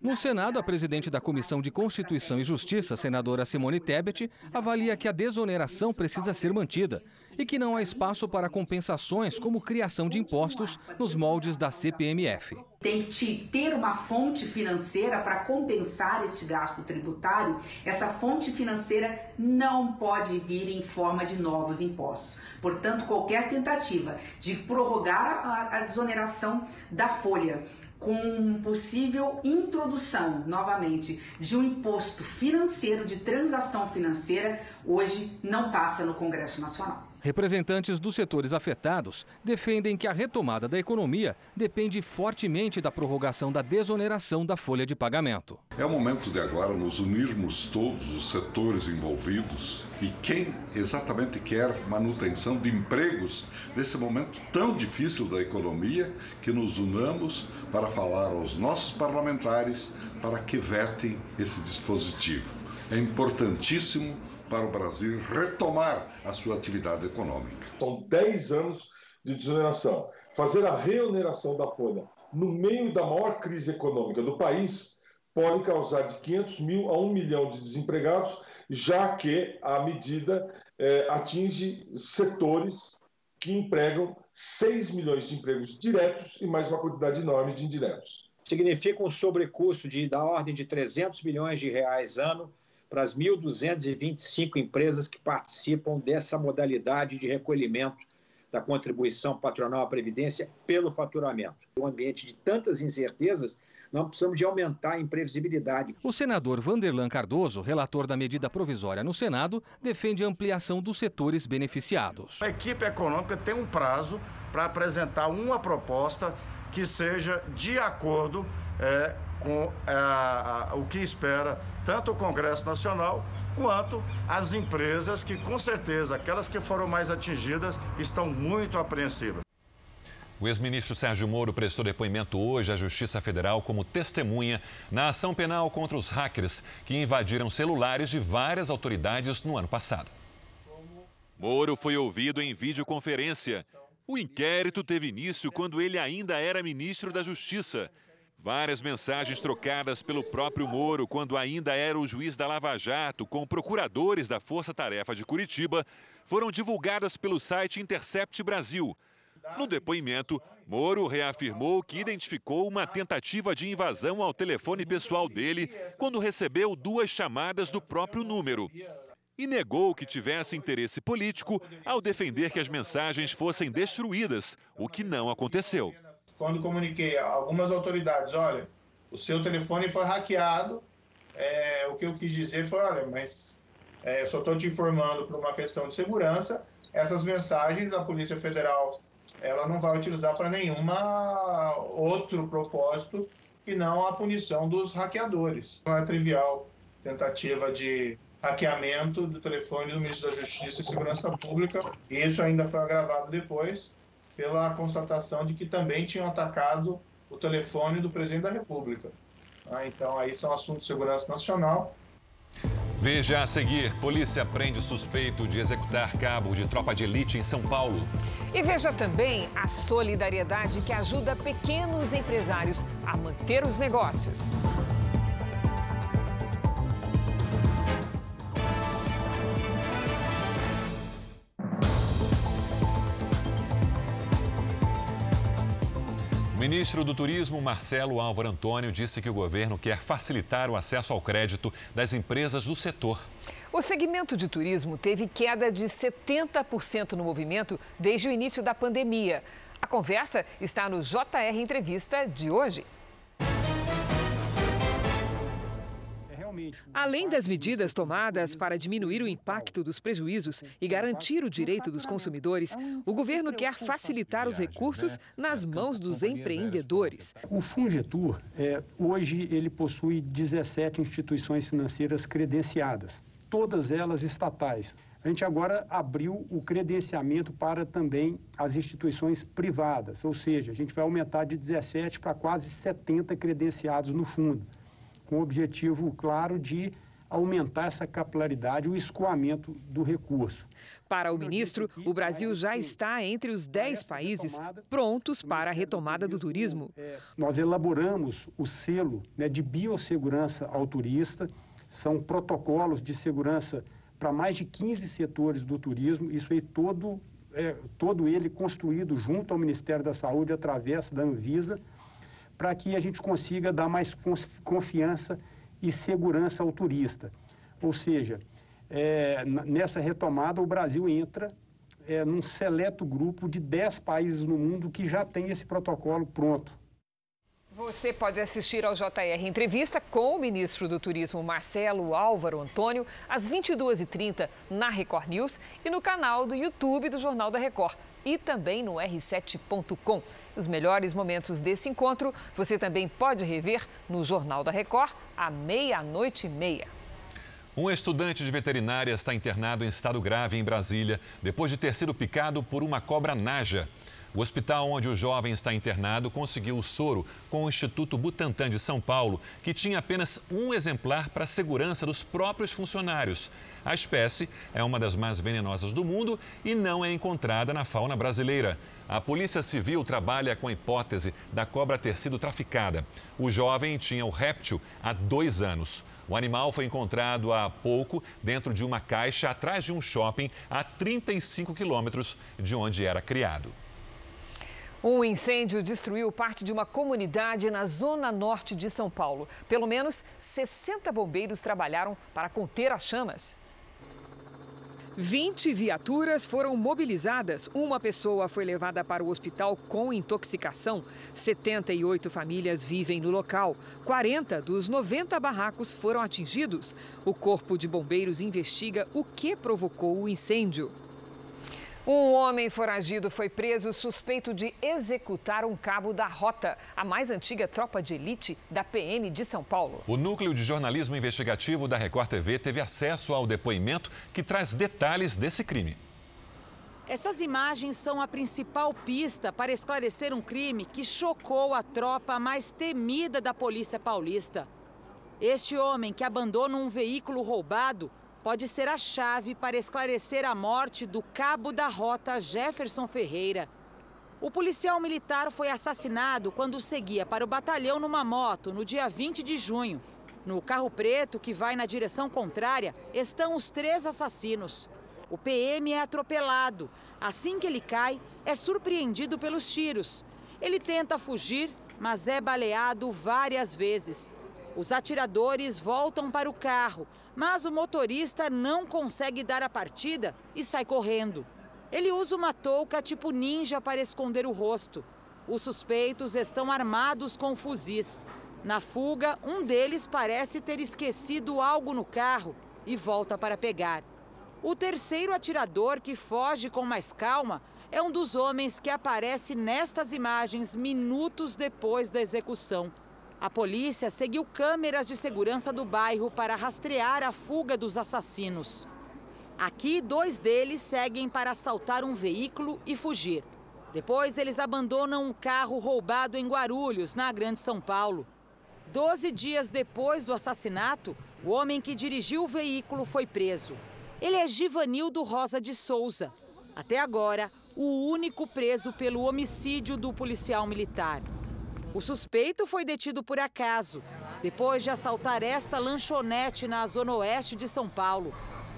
No Senado, a presidente da Comissão de Constituição e Justiça, senadora Simone Tebet, avalia que a desoneração precisa ser mantida e que não há espaço para compensações como criação de impostos nos moldes da CPMF. Tem que ter uma fonte financeira para compensar este gasto tributário. Essa fonte financeira não pode vir em forma de novos impostos. Portanto, qualquer tentativa de prorrogar a, desoneração da folha com possível introdução, novamente, de um imposto financeiro, de transação financeira, hoje não passa no Congresso Nacional. Representantes dos setores afetados defendem que a retomada da economia depende fortemente da prorrogação da desoneração da folha de pagamento. É o momento de agora nos unirmos todos os setores envolvidos e quem exatamente quer manutenção de empregos nesse momento tão difícil da economia, que nos unamos para falar aos nossos parlamentares para que vetem esse dispositivo. É importantíssimo para o Brasil retomar a sua atividade econômica. São 10 anos de desoneração. Fazer a reoneração da folha no meio da maior crise econômica do país pode causar de 500 mil a 1 milhão de desempregados, já que a medida é, atinge setores que empregam 6 milhões de empregos diretos e mais uma quantidade enorme de indiretos. Significa um sobrecusto de, da ordem de 300 milhões de reais ano para as 1.225 empresas que participam dessa modalidade de recolhimento da contribuição patronal à Previdência pelo faturamento. Um ambiente de tantas incertezas, nós precisamos de aumentar a imprevisibilidade. O senador Vanderlan Cardoso, relator da medida provisória no Senado, defende a ampliação dos setores beneficiados. A equipe econômica tem um prazo para apresentar uma proposta que seja de acordo é, com é, o que espera tanto o Congresso Nacional quanto as empresas que, com certeza, aquelas que foram mais atingidas, estão muito apreensivas. O ex-ministro Sérgio Moro prestou depoimento hoje à Justiça Federal como testemunha na ação penal contra os hackers que invadiram celulares de várias autoridades no ano passado. Moro foi ouvido em videoconferência. O inquérito teve início quando ele ainda era ministro da Justiça. Várias mensagens trocadas pelo próprio Moro quando ainda era o juiz da Lava Jato com procuradores da Força Tarefa de Curitiba foram divulgadas pelo site Intercept Brasil. No depoimento, Moro reafirmou que identificou uma tentativa de invasão ao telefone pessoal dele quando recebeu duas chamadas do próprio número. E negou que tivesse interesse político ao defender que as mensagens fossem destruídas, o que não aconteceu quando comuniquei a algumas autoridades, olha, o seu telefone foi hackeado, é, o que eu quis dizer foi, olha, mas é, só estou te informando por uma questão de segurança, essas mensagens a Polícia Federal ela não vai utilizar para nenhuma outro propósito que não a punição dos hackeadores. Não é trivial tentativa de hackeamento do telefone do Ministro da Justiça e Segurança Pública. E isso ainda foi agravado depois pela constatação de que também tinham atacado o telefone do presidente da República. Ah, então, aí são assuntos de segurança nacional. Veja a seguir: polícia prende suspeito de executar cabo de tropa de elite em São Paulo. E veja também a solidariedade que ajuda pequenos empresários a manter os negócios. Ministro do Turismo, Marcelo Álvaro Antônio, disse que o governo quer facilitar o acesso ao crédito das empresas do setor. O segmento de turismo teve queda de 70% no movimento desde o início da pandemia. A conversa está no JR Entrevista de hoje. Além das medidas tomadas para diminuir o impacto dos prejuízos e garantir o direito dos consumidores, o governo quer facilitar os recursos nas mãos dos empreendedores. O Fungetur, é, hoje, ele possui 17 instituições financeiras credenciadas, todas elas estatais. A gente agora abriu o credenciamento para também as instituições privadas, ou seja, a gente vai aumentar de 17 para quase 70 credenciados no fundo. Com o objetivo claro de aumentar essa capilaridade, o escoamento do recurso. Para o ministro, o Brasil já está entre os 10 países prontos para a retomada do turismo. Nós elaboramos o selo né, de biossegurança ao turista, são protocolos de segurança para mais de 15 setores do turismo, isso aí todo, é, todo ele construído junto ao Ministério da Saúde através da Anvisa, para que a gente consiga dar mais confiança e segurança ao turista. Ou seja, é, nessa retomada, o Brasil entra é, num seleto grupo de 10 países no mundo que já tem esse protocolo pronto. Você pode assistir ao JR Entrevista com o ministro do Turismo, Marcelo Álvaro Antônio, às 22h30 na Record News e no canal do YouTube do Jornal da Record e também no r7.com. Os melhores momentos desse encontro você também pode rever no Jornal da Record à meia-noite e meia. Um estudante de veterinária está internado em estado grave em Brasília depois de ter sido picado por uma cobra naja. O hospital onde o jovem está internado conseguiu o soro com o Instituto Butantan de São Paulo, que tinha apenas um exemplar para a segurança dos próprios funcionários. A espécie é uma das mais venenosas do mundo e não é encontrada na fauna brasileira. A Polícia Civil trabalha com a hipótese da cobra ter sido traficada. O jovem tinha o réptil há dois anos. O animal foi encontrado há pouco dentro de uma caixa atrás de um shopping a 35 quilômetros de onde era criado. Um incêndio destruiu parte de uma comunidade na zona norte de São Paulo. Pelo menos 60 bombeiros trabalharam para conter as chamas. 20 viaturas foram mobilizadas. Uma pessoa foi levada para o hospital com intoxicação. 78 famílias vivem no local. 40 dos 90 barracos foram atingidos. O Corpo de Bombeiros investiga o que provocou o incêndio. Um homem foragido foi preso suspeito de executar um cabo da Rota, a mais antiga tropa de elite da PM de São Paulo. O núcleo de jornalismo investigativo da Record TV teve acesso ao depoimento que traz detalhes desse crime. Essas imagens são a principal pista para esclarecer um crime que chocou a tropa mais temida da Polícia Paulista. Este homem que abandona um veículo roubado pode ser a chave para esclarecer a morte do cabo da rota Jefferson Ferreira. O policial militar foi assassinado quando seguia para o batalhão numa moto no dia 20 de junho. No carro preto que vai na direção contrária estão os três assassinos. O PM é atropelado. Assim que ele cai, é surpreendido pelos tiros. Ele tenta fugir, mas é baleado várias vezes. Os atiradores voltam para o carro, mas o motorista não consegue dar a partida e sai correndo. Ele usa uma touca tipo ninja para esconder o rosto. Os suspeitos estão armados com fuzis. Na fuga, um deles parece ter esquecido algo no carro e volta para pegar. O terceiro atirador, que foge com mais calma, é um dos homens que aparece nestas imagens minutos depois da execução. A polícia seguiu câmeras de segurança do bairro para rastrear a fuga dos assassinos. Aqui, dois deles seguem para assaltar um veículo e fugir. Depois, eles abandonam um carro roubado em Guarulhos, na Grande São Paulo. Doze dias depois do assassinato, o homem que dirigiu o veículo foi preso. Ele é Givanildo Rosa de Souza. Até agora, o único preso pelo homicídio do policial militar. O suspeito foi detido por acaso, depois de assaltar esta lanchonete na zona oeste de São Paulo.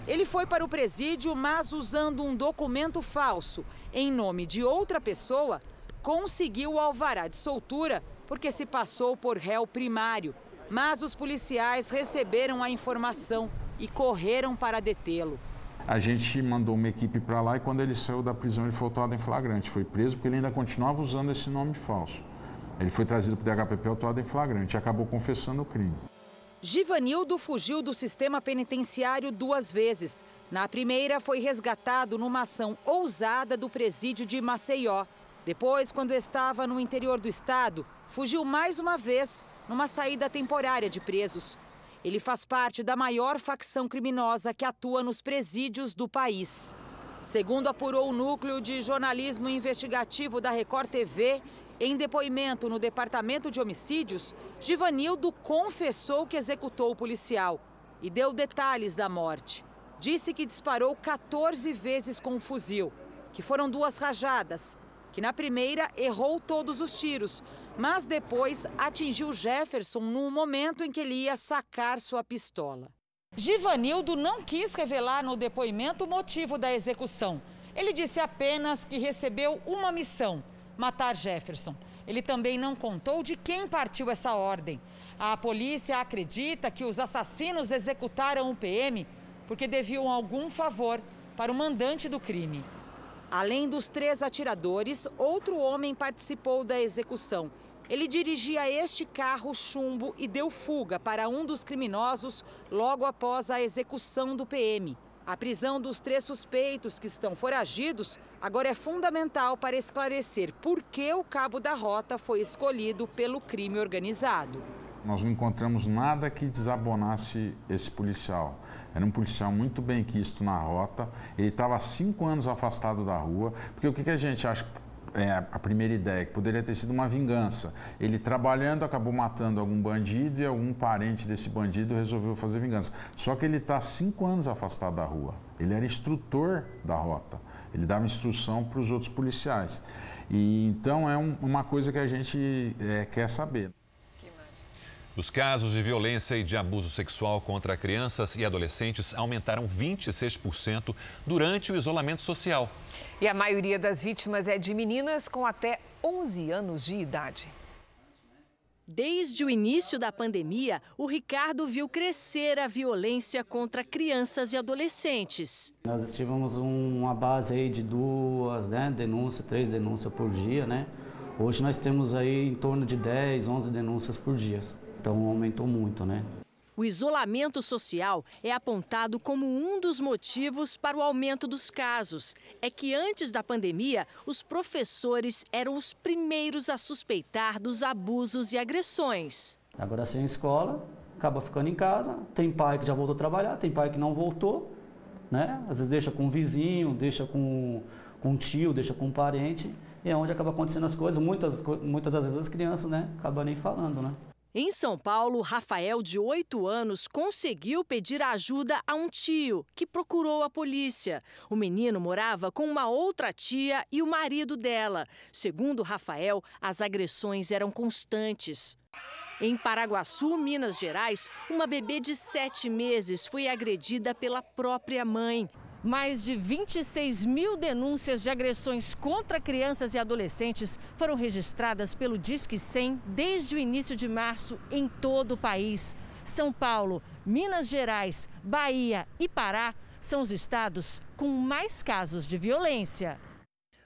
Ele foi para o presídio, mas usando um documento falso, em nome de outra pessoa, conseguiu o alvará de soltura porque se passou por réu primário. Mas os policiais receberam a informação e correram para detê-lo. A gente mandou uma equipe para lá e quando ele saiu da prisão ele foi autuado em flagrante. Foi preso porque ele ainda continuava usando esse nome falso. Ele foi trazido para o DHPP autuado em flagrante e acabou confessando o crime. Givanildo fugiu do sistema penitenciário duas vezes. Na primeira, foi resgatado numa ação ousada do presídio de Maceió. Depois, quando estava no interior do estado, fugiu mais uma vez numa saída temporária de presos. Ele faz parte da maior facção criminosa que atua nos presídios do país. Segundo apurou o núcleo de jornalismo investigativo da Record TV, Em depoimento no Departamento de Homicídios, Givanildo confessou que executou o policial e deu detalhes da morte. Disse que disparou 14 vezes com um fuzil, que foram duas rajadas, que na primeira errou todos os tiros, mas depois atingiu Jefferson no momento em que ele ia sacar sua pistola. Givanildo não quis revelar no depoimento o motivo da execução. Ele disse apenas que recebeu uma missão: matar Jefferson. Ele também não contou de quem partiu essa ordem. A polícia acredita que os assassinos executaram o PM porque deviam algum favor para o mandante do crime. Além dos três atiradores, outro homem participou da execução. Ele dirigia este carro chumbo e deu fuga para um dos criminosos logo após a execução do PM. A prisão dos três suspeitos que estão foragidos agora é fundamental para esclarecer por que o cabo da rota foi escolhido pelo crime organizado. Nós não encontramos nada que desabonasse esse policial. Era um policial muito bem quisto na rota. Ele estava cinco anos afastado da rua. Porque o que, que a gente acha? É, a primeira ideia, que poderia ter sido uma vingança. Ele trabalhando acabou matando algum bandido e algum parente desse bandido resolveu fazer vingança. Só que ele está cinco anos afastado da rua. Ele era instrutor da rota. Ele dava instrução para os outros policiais. E então é um, uma coisa que a gente é, quer saber. Os casos de violência e de abuso sexual contra crianças e adolescentes aumentaram 26% durante o isolamento social. E a maioria das vítimas é de meninas com até 11 anos de idade. Desde o início da pandemia, o Ricardo viu crescer a violência contra crianças e adolescentes. Nós tivemos uma base aí de duas né, denúncias, três denúncias por dia, né? Hoje nós temos aí em torno de 10, 11 denúncias por dia. Então aumentou muito, né? O isolamento social é apontado como um dos motivos para o aumento dos casos. É que antes da pandemia, os professores eram os primeiros a suspeitar dos abusos e agressões. Agora sem escola, acaba ficando em casa. Tem pai que já voltou a trabalhar, tem pai que não voltou, né? Às vezes deixa com um vizinho, deixa com, com um tio, deixa com um parente. E é onde acaba acontecendo as coisas. Muitas, muitas das vezes as crianças, né, acabam nem falando, né? Em São Paulo, Rafael, de 8 anos, conseguiu pedir ajuda a um tio, que procurou a polícia. O menino morava com uma outra tia e o marido dela. Segundo Rafael, as agressões eram constantes. Em Paraguaçu, Minas Gerais, uma bebê de sete meses foi agredida pela própria mãe. Mais de 26 mil denúncias de agressões contra crianças e adolescentes foram registradas pelo Disque 100 desde o início de março em todo o país. São Paulo, Minas Gerais, Bahia e Pará são os estados com mais casos de violência.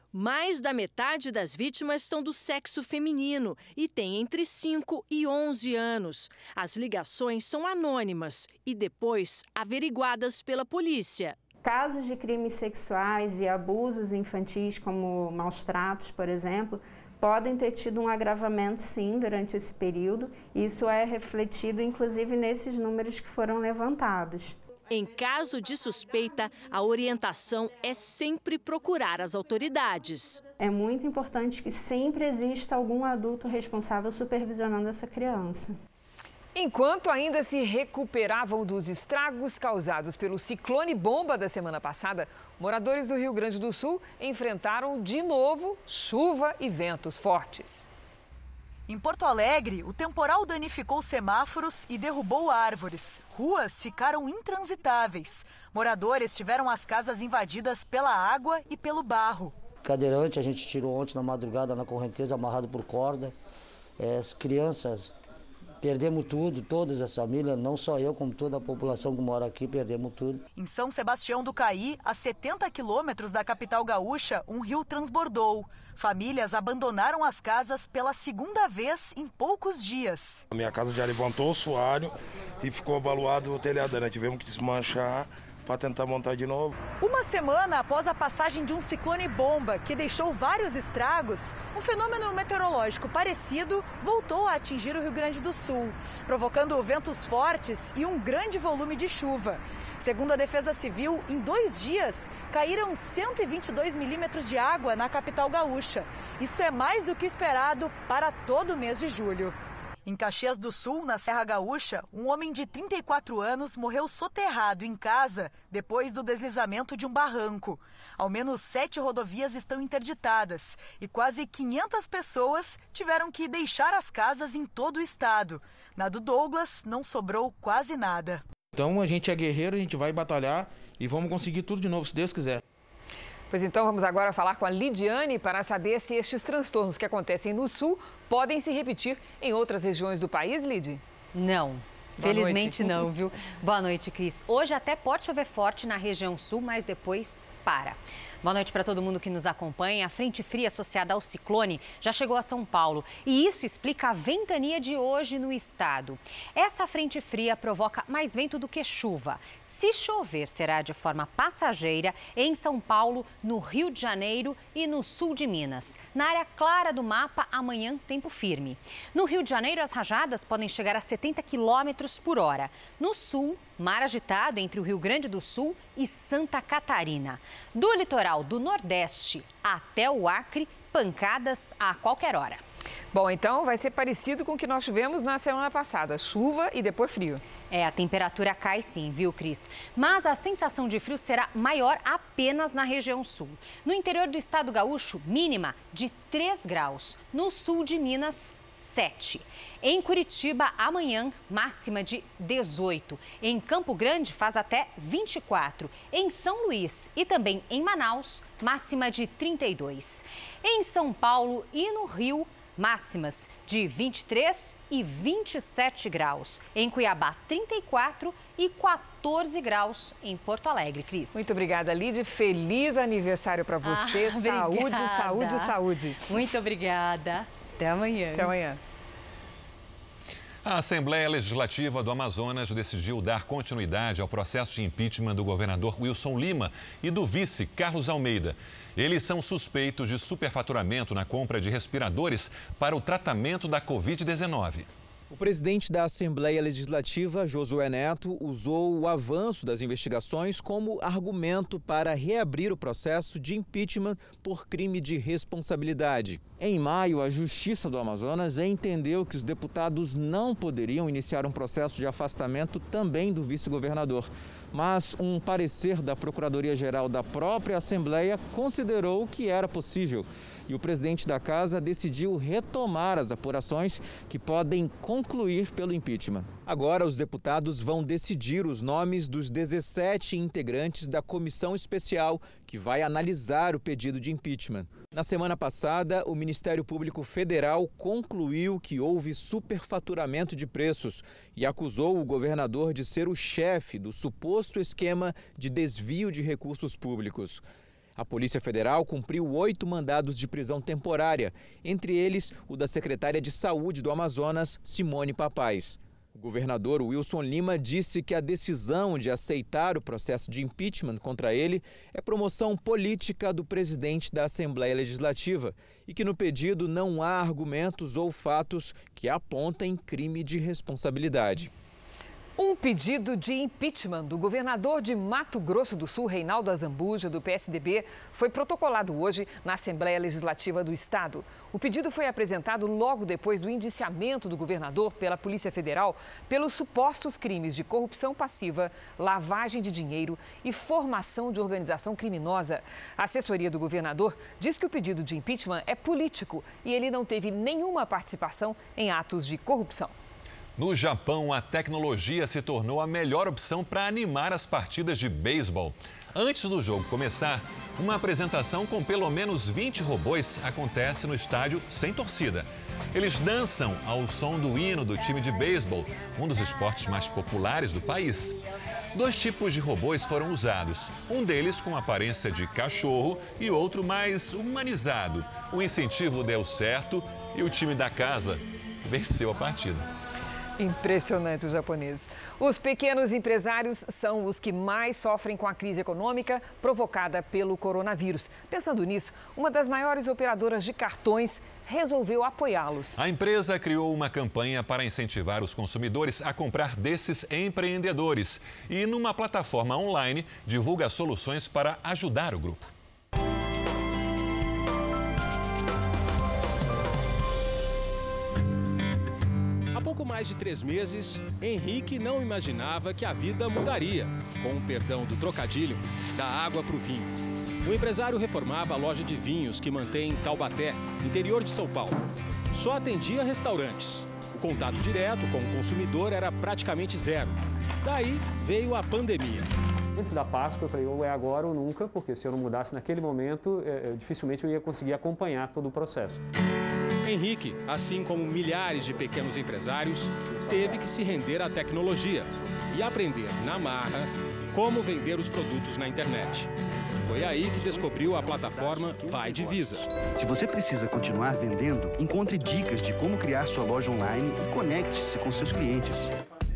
Mais da metade das vítimas são do sexo feminino e têm entre 5 e 11 anos. As ligações são anônimas e depois averiguadas pela polícia. Casos de crimes sexuais e abusos infantis, como maus tratos, por exemplo, podem ter tido um agravamento sim durante esse período. Isso é refletido inclusive nesses números que foram levantados. Em caso de suspeita, a orientação é sempre procurar as autoridades. É muito importante que sempre exista algum adulto responsável supervisionando essa criança. Enquanto ainda se recuperavam dos estragos causados pelo ciclone bomba da semana passada, moradores do Rio Grande do Sul enfrentaram de novo chuva e ventos fortes. Em Porto Alegre, o temporal danificou semáforos e derrubou árvores. Ruas ficaram intransitáveis. Moradores tiveram as casas invadidas pela água e pelo barro. Cadeirante a gente tirou ontem na madrugada na correnteza, amarrado por corda. É, as crianças Perdemos tudo, todas as famílias, não só eu, como toda a população que mora aqui, perdemos tudo. Em São Sebastião do Caí, a 70 quilômetros da capital gaúcha, um rio transbordou. Famílias abandonaram as casas pela segunda vez em poucos dias. A minha casa já levantou o soalho e ficou abaluado o telhado, né? Tivemos que desmanchar para tentar montar de novo. Uma semana após a passagem de um ciclone bomba que deixou vários estragos, um fenômeno meteorológico parecido voltou a atingir o Rio Grande do Sul, provocando ventos fortes e um grande volume de chuva. Segundo a Defesa Civil, em dois dias caíram 122 milímetros de água na capital gaúcha. Isso é mais do que esperado para todo o mês de julho. Em Caxias do Sul, na Serra Gaúcha, um homem de 34 anos morreu soterrado em casa depois do deslizamento de um barranco. Ao menos sete rodovias estão interditadas e quase 500 pessoas tiveram que deixar as casas em todo o estado. Na do Douglas, não sobrou quase nada. Então a gente é guerreiro, a gente vai batalhar e vamos conseguir tudo de novo, se Deus quiser. Pois então, vamos agora falar com a Lidiane para saber se estes transtornos que acontecem no Sul podem se repetir em outras regiões do país, Lid? Não. Boa Felizmente noite. não, viu? Boa noite, Cris. Hoje até pode chover forte na região sul, mas depois para. Boa noite para todo mundo que nos acompanha. A frente fria associada ao ciclone já chegou a São Paulo e isso explica a ventania de hoje no estado. Essa frente fria provoca mais vento do que chuva. Se chover, será de forma passageira em São Paulo, no Rio de Janeiro e no sul de Minas. Na área clara do mapa, amanhã, tempo firme. No Rio de Janeiro, as rajadas podem chegar a 70 quilômetros por hora. No sul, mar agitado entre o Rio Grande do Sul e Santa Catarina. Do litoral do Nordeste até o Acre, pancadas a qualquer hora. Bom, então vai ser parecido com o que nós tivemos na semana passada: chuva e depois frio. É, a temperatura cai sim, viu, Cris? Mas a sensação de frio será maior apenas na região sul. No interior do estado gaúcho, mínima de 3 graus. No sul de Minas, 7. Em Curitiba, amanhã, máxima de 18. Em Campo Grande, faz até 24. Em São Luís e também em Manaus, máxima de 32. Em São Paulo e no Rio, máximas de 23 e 27 graus. Em Cuiabá, 34 e 14 graus em Porto Alegre, Cris. Muito obrigada, Lid. Feliz aniversário para você. Ah, <laughs> saúde, saúde, saúde. Muito obrigada. Até amanhã. Até amanhã. A Assembleia Legislativa do Amazonas decidiu dar continuidade ao processo de impeachment do governador Wilson Lima e do vice Carlos Almeida. Eles são suspeitos de superfaturamento na compra de respiradores para o tratamento da Covid-19. O presidente da Assembleia Legislativa, Josué Neto, usou o avanço das investigações como argumento para reabrir o processo de impeachment por crime de responsabilidade. Em maio, a Justiça do Amazonas entendeu que os deputados não poderiam iniciar um processo de afastamento também do vice-governador. Mas um parecer da Procuradoria-Geral da própria Assembleia considerou que era possível e o presidente da casa decidiu retomar as apurações que podem concluir pelo impeachment. Agora, os deputados vão decidir os nomes dos 17 integrantes da comissão especial que vai analisar o pedido de impeachment. Na semana passada, o Ministério Público Federal concluiu que houve superfaturamento de preços e acusou o governador de ser o chefe do suposto esquema de desvio de recursos públicos. A Polícia Federal cumpriu oito mandados de prisão temporária, entre eles o da secretária de Saúde do Amazonas, Simone Papais. O governador Wilson Lima disse que a decisão de aceitar o processo de impeachment contra ele é promoção política do presidente da Assembleia Legislativa e que no pedido não há argumentos ou fatos que apontem crime de responsabilidade. Um pedido de impeachment do governador de Mato Grosso do Sul, Reinaldo Azambuja, do PSDB, foi protocolado hoje na Assembleia Legislativa do Estado. O pedido foi apresentado logo depois do indiciamento do governador pela Polícia Federal pelos supostos crimes de corrupção passiva, lavagem de dinheiro e formação de organização criminosa. A assessoria do governador diz que o pedido de impeachment é político e ele não teve nenhuma participação em atos de corrupção. No Japão, a tecnologia se tornou a melhor opção para animar as partidas de beisebol. Antes do jogo começar, uma apresentação com pelo menos 20 robôs acontece no estádio sem torcida. Eles dançam ao som do hino do time de beisebol, um dos esportes mais populares do país. Dois tipos de robôs foram usados, um deles com aparência de cachorro e outro mais humanizado. O incentivo deu certo e o time da casa venceu a partida. Impressionante os japoneses. Os pequenos empresários são os que mais sofrem com a crise econômica provocada pelo coronavírus. Pensando nisso, uma das maiores operadoras de cartões resolveu apoiá-los. A empresa criou uma campanha para incentivar os consumidores a comprar desses empreendedores e, numa plataforma online, divulga soluções para ajudar o grupo. Mais de três meses, Henrique não imaginava que a vida mudaria, com o perdão do trocadilho, da água para o vinho. O empresário reformava a loja de vinhos que mantém em Taubaté, interior de São Paulo. Só atendia restaurantes. O contato direto com o consumidor era praticamente zero. Daí veio a pandemia. Antes da Páscoa, eu falei, ou é agora ou nunca, porque se eu não mudasse naquele momento, é, dificilmente eu ia conseguir acompanhar todo o processo. Henrique, assim como milhares de pequenos empresários, teve que se render à tecnologia e aprender na marra como vender os produtos na internet. Foi aí que descobriu a plataforma Vai Divisa. Se você precisa continuar vendendo, encontre dicas de como criar sua loja online e conecte-se com seus clientes.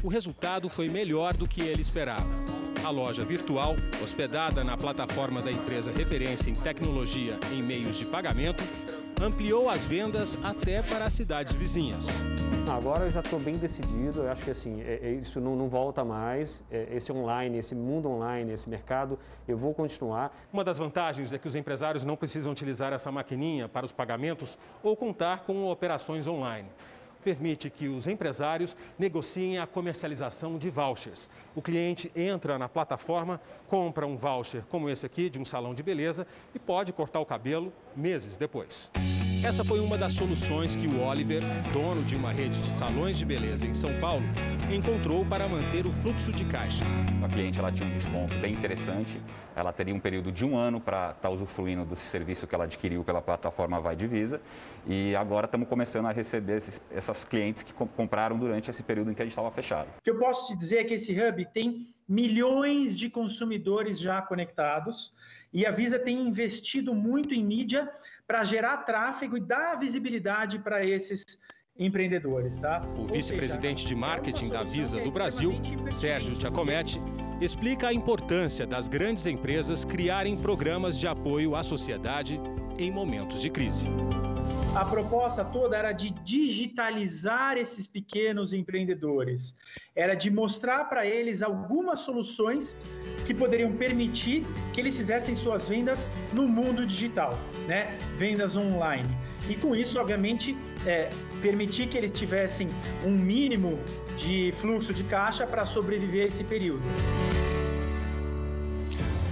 O resultado foi melhor do que ele esperava. A loja virtual, hospedada na plataforma da empresa referência em tecnologia em meios de pagamento, ampliou as vendas até para as cidades vizinhas. Agora eu já estou bem decidido, eu acho que assim, é, é, isso não, não, volta mais, é, esse online, esse mundo online, esse mercado, eu vou continuar. Uma das vantagens é que os empresários não precisam utilizar essa maquininha para os pagamentos ou contar com operações online permite que os empresários negociem a comercialização de vouchers. O cliente entra na plataforma, compra um voucher como esse aqui, de um salão de beleza, e pode cortar o cabelo meses depois. Essa foi uma das soluções que o Oliver, dono de uma rede de salões de beleza em São Paulo, encontrou para manter o fluxo de caixa. A cliente ela tinha um desconto bem interessante, ela teria um período de um ano para estar tá usufruindo do serviço que ela adquiriu pela plataforma Vai Divisa e agora estamos começando a receber esses, essas clientes que compraram durante esse período em que a gente estava fechado. O que eu posso te dizer é que esse hub tem milhões de consumidores já conectados e a Visa tem investido muito em mídia para gerar tráfego e dar visibilidade para esses empreendedores. Tá? O vice-presidente de marketing da Visa do Brasil, Sérgio Giacometti, explica a importância das grandes empresas criarem programas de apoio à sociedade em momentos de crise. A proposta toda era de digitalizar esses pequenos empreendedores, era de mostrar para eles algumas soluções que poderiam permitir que eles fizessem suas vendas no mundo digital, né? Vendas online. E com isso, obviamente, é, permitir que eles tivessem um mínimo de fluxo de caixa para sobreviver esse período.